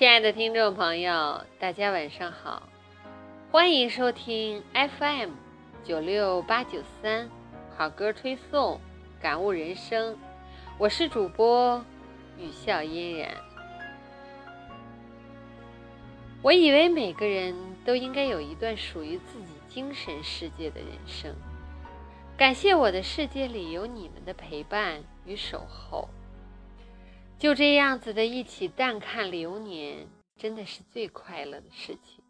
亲爱的听众朋友，大家晚上好，欢迎收听 FM 九六八九三好歌推送，感悟人生。我是主播雨笑嫣然。我以为每个人都应该有一段属于自己精神世界的人生。感谢我的世界里有你们的陪伴与守候。就这样子的一起淡看流年，真的是最快乐的事情。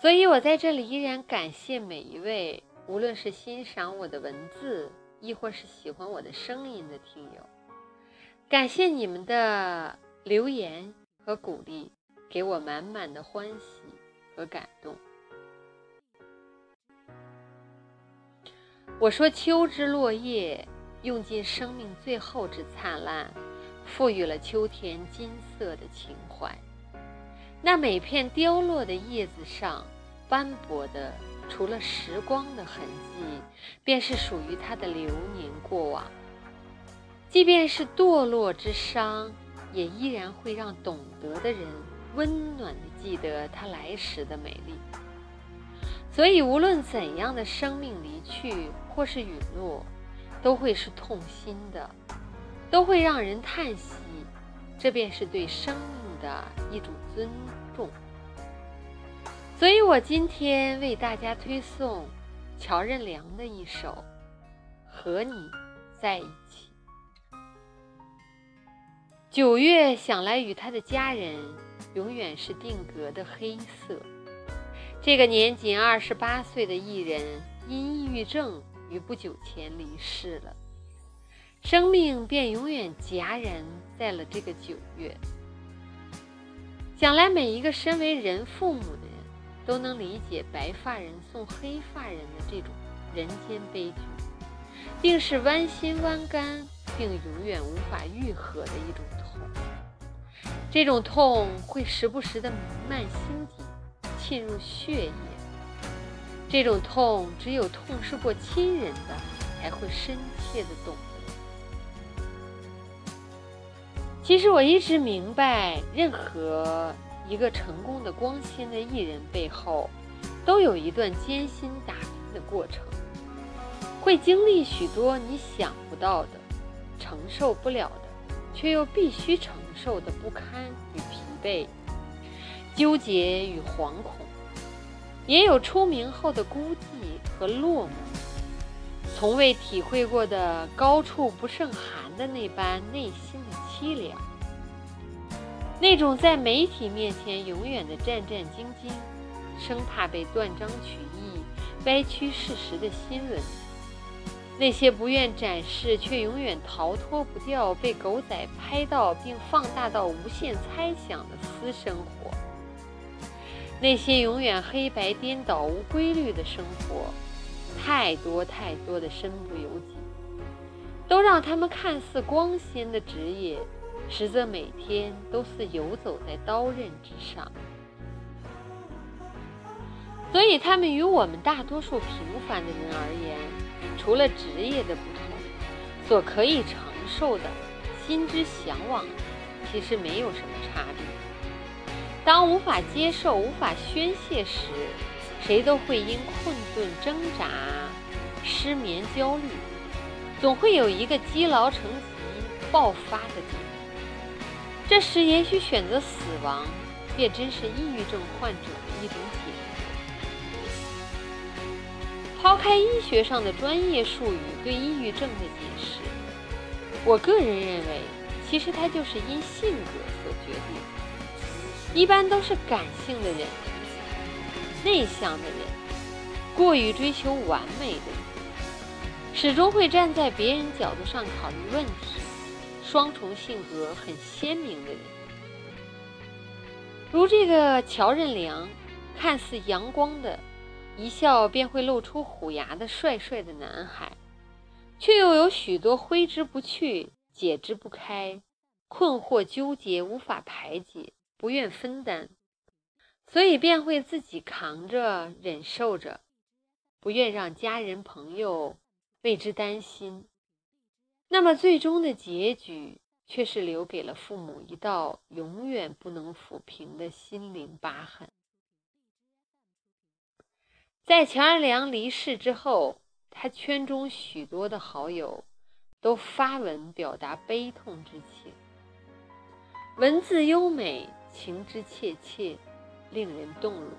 所以我在这里依然感谢每一位，无论是欣赏我的文字，亦或是喜欢我的声音的听友，感谢你们的留言和鼓励，给我满满的欢喜和感动。我说：“秋之落叶，用尽生命最后之灿烂。”赋予了秋天金色的情怀。那每片凋落的叶子上斑驳的，除了时光的痕迹，便是属于它的流年过往。即便是堕落之伤，也依然会让懂得的人温暖的记得它来时的美丽。所以，无论怎样的生命离去或是陨落，都会是痛心的。都会让人叹息，这便是对生命的一种尊重。所以我今天为大家推送乔任梁的一首《和你在一起》。九月想来与他的家人永远是定格的黑色。这个年仅二十八岁的艺人因抑郁症于不久前离世了。生命便永远戛然在了这个九月。想来，每一个身为人父母的人，都能理解白发人送黑发人的这种人间悲剧，定是剜心剜肝，并永远无法愈合的一种痛。这种痛会时不时的弥漫心底，沁入血液。这种痛，只有痛失过亲人的，才会深切的懂。其实我一直明白，任何一个成功的光鲜的艺人背后，都有一段艰辛打拼的过程，会经历许多你想不到的、承受不了的，却又必须承受的不堪与疲惫、纠结与惶恐，也有出名后的孤寂和落寞，从未体会过的高处不胜寒的那般内心的。凄凉，那种在媒体面前永远的战战兢兢，生怕被断章取义、歪曲事实的新闻；那些不愿展示却永远逃脱不掉被狗仔拍到并放大到无限猜想的私生活；那些永远黑白颠倒、无规律的生活，太多太多的身不由己。都让他们看似光鲜的职业，实则每天都是游走在刀刃之上。所以，他们与我们大多数平凡的人而言，除了职业的不同，所可以承受的心之向往，其实没有什么差别。当无法接受、无法宣泄时，谁都会因困顿、挣扎、失眠、焦虑。总会有一个积劳成疾、爆发的点。这时，也许选择死亡，便真是抑郁症患者的一种解脱。抛开医学上的专业术语对抑郁症的解释，我个人认为，其实它就是因性格所决定。一般都是感性的人、内向的人、过于追求完美的人。始终会站在别人角度上考虑问题，双重性格很鲜明的人，如这个乔任梁，看似阳光的，一笑便会露出虎牙的帅帅的男孩，却又有许多挥之不去、解之不开、困惑纠结无法排解、不愿分担，所以便会自己扛着、忍受着，不愿让家人朋友。为之担心，那么最终的结局却是留给了父母一道永远不能抚平的心灵疤痕。在乔二良离世之后，他圈中许多的好友都发文表达悲痛之情，文字优美，情之切切，令人动容。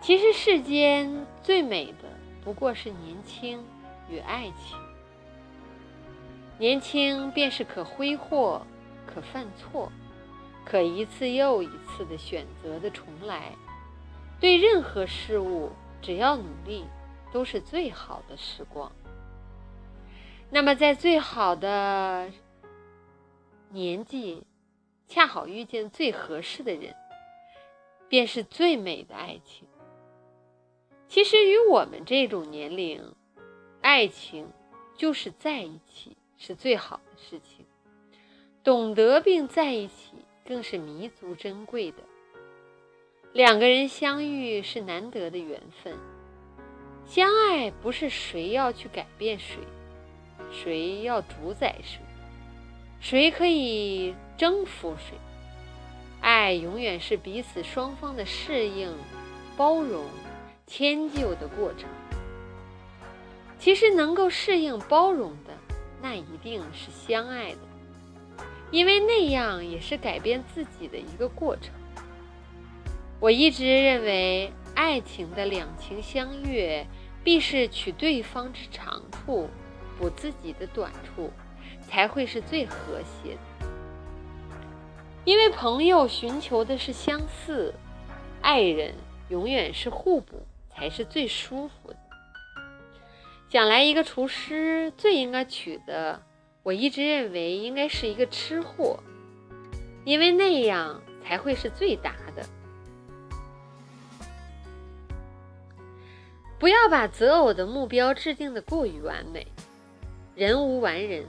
其实世间最美的不过是年轻与爱情。年轻便是可挥霍、可犯错、可一次又一次的选择的重来。对任何事物，只要努力，都是最好的时光。那么，在最好的年纪，恰好遇见最合适的人，便是最美的爱情。其实，与我们这种年龄，爱情就是在一起是最好的事情。懂得并在一起，更是弥足珍贵的。两个人相遇是难得的缘分，相爱不是谁要去改变谁，谁要主宰谁，谁可以征服谁。爱永远是彼此双方的适应、包容。迁就的过程，其实能够适应包容的，那一定是相爱的，因为那样也是改变自己的一个过程。我一直认为，爱情的两情相悦，必是取对方之长处，补自己的短处，才会是最和谐的。因为朋友寻求的是相似，爱人永远是互补。才是最舒服的。想来，一个厨师最应该娶的，我一直认为应该是一个吃货，因为那样才会是最搭的。不要把择偶的目标制定的过于完美，人无完人，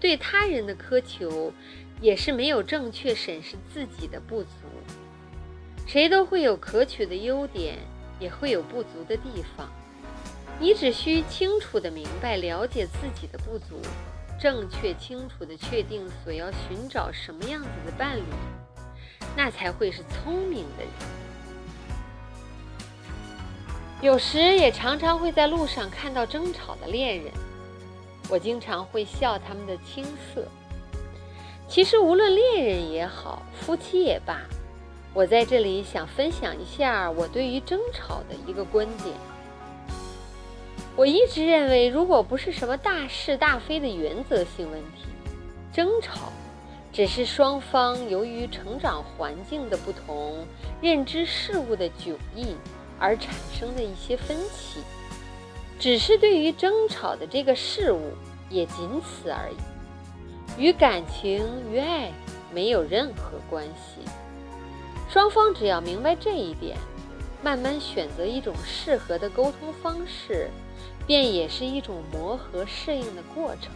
对他人的苛求也是没有正确审视自己的不足。谁都会有可取的优点。也会有不足的地方，你只需清楚的明白、了解自己的不足，正确、清楚的确定所要寻找什么样子的伴侣，那才会是聪明的人。有时也常常会在路上看到争吵的恋人，我经常会笑他们的青涩。其实无论恋人也好，夫妻也罢。我在这里想分享一下我对于争吵的一个观点。我一直认为，如果不是什么大是大非的原则性问题，争吵只是双方由于成长环境的不同、认知事物的迥异而产生的一些分歧，只是对于争吵的这个事物也仅此而已，与感情与爱没有任何关系。双方只要明白这一点，慢慢选择一种适合的沟通方式，便也是一种磨合适应的过程。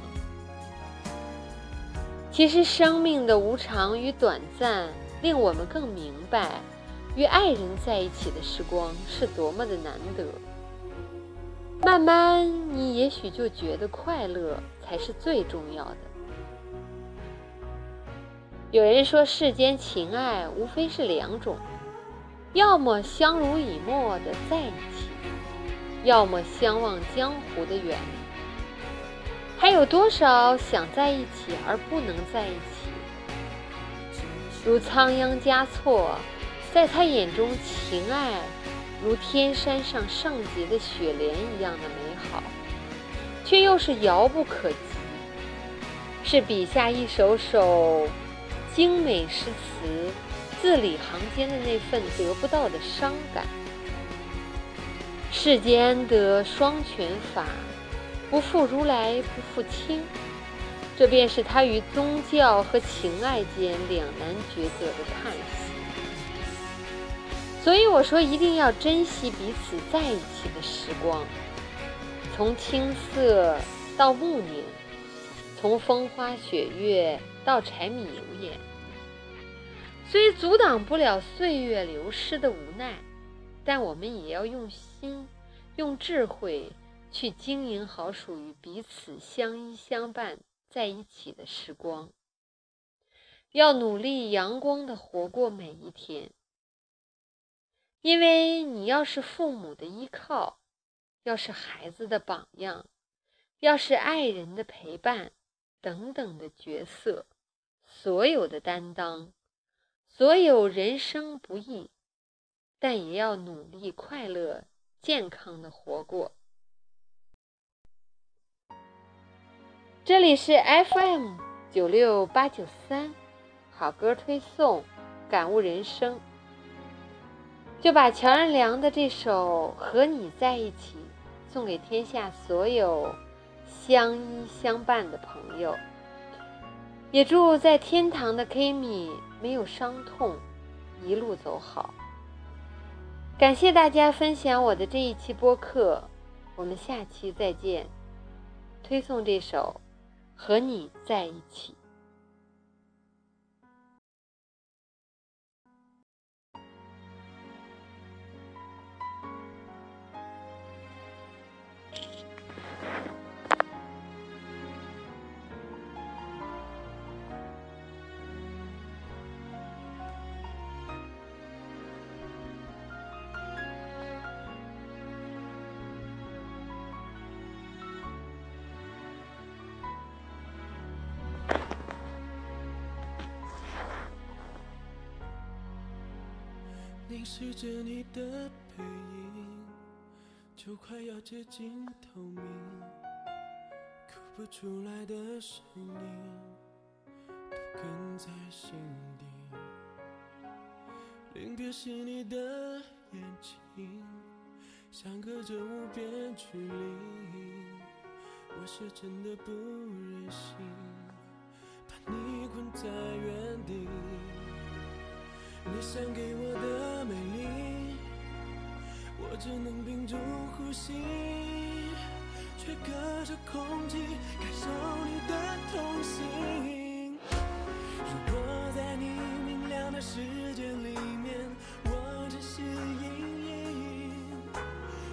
其实，生命的无常与短暂，令我们更明白，与爱人在一起的时光是多么的难得。慢慢，你也许就觉得快乐才是最重要的。有人说，世间情爱无非是两种，要么相濡以沫的在一起，要么相忘江湖的远离。还有多少想在一起而不能在一起？如仓央嘉措，在他眼中，情爱如天山上圣洁的雪莲一样的美好，却又是遥不可及，是笔下一首首。精美诗词，字里行间的那份得不到的伤感。世间得双全法，不负如来不负卿，这便是他于宗教和情爱间两难抉择的叹息。所以我说，一定要珍惜彼此在一起的时光，从青涩到暮年，从风花雪月到柴米油盐。虽阻挡不了岁月流失的无奈，但我们也要用心、用智慧去经营好属于彼此相依相伴在一起的时光。要努力阳光的活过每一天，因为你要是父母的依靠，要是孩子的榜样，要是爱人的陪伴，等等的角色，所有的担当，所有人生不易，但也要努力快乐、健康的活过。这里是 FM 九六八九三。好歌推送，感悟人生，就把乔任梁的这首《和你在一起》送给天下所有相依相伴的朋友，也祝在天堂的 Kimi 没有伤痛，一路走好。感谢大家分享我的这一期播客，我们下期再见。推送这首《和你在一起》。视着你的背影，就快要接近透明，哭不出来的声音，都哽在心底。临别时你的眼睛，相隔着无边距离，我是真的不忍心把你困在原地。你想给我的，只能屏住呼吸，却隔着空气感受你的痛心。如果在你明亮的世界里面，我只是阴影；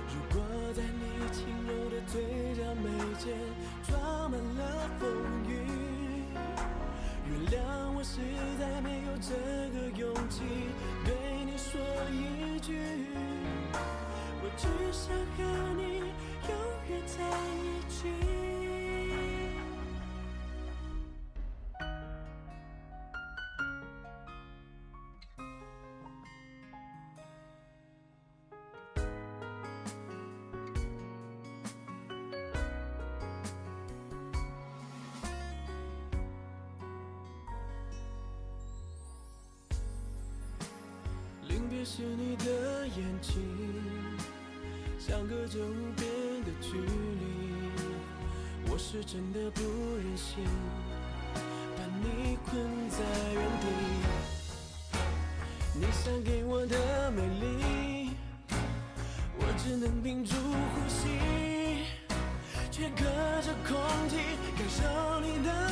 如果在你轻柔的嘴角眉间装满了风雨，原谅我实在没有这个勇气对你说一句，我只想和你永远在一起。临别时你的眼睛，相隔着无边的距离，我是真的不忍心把你困在原地。你想给我的美丽，我只能屏住呼吸，却隔着空气感受你的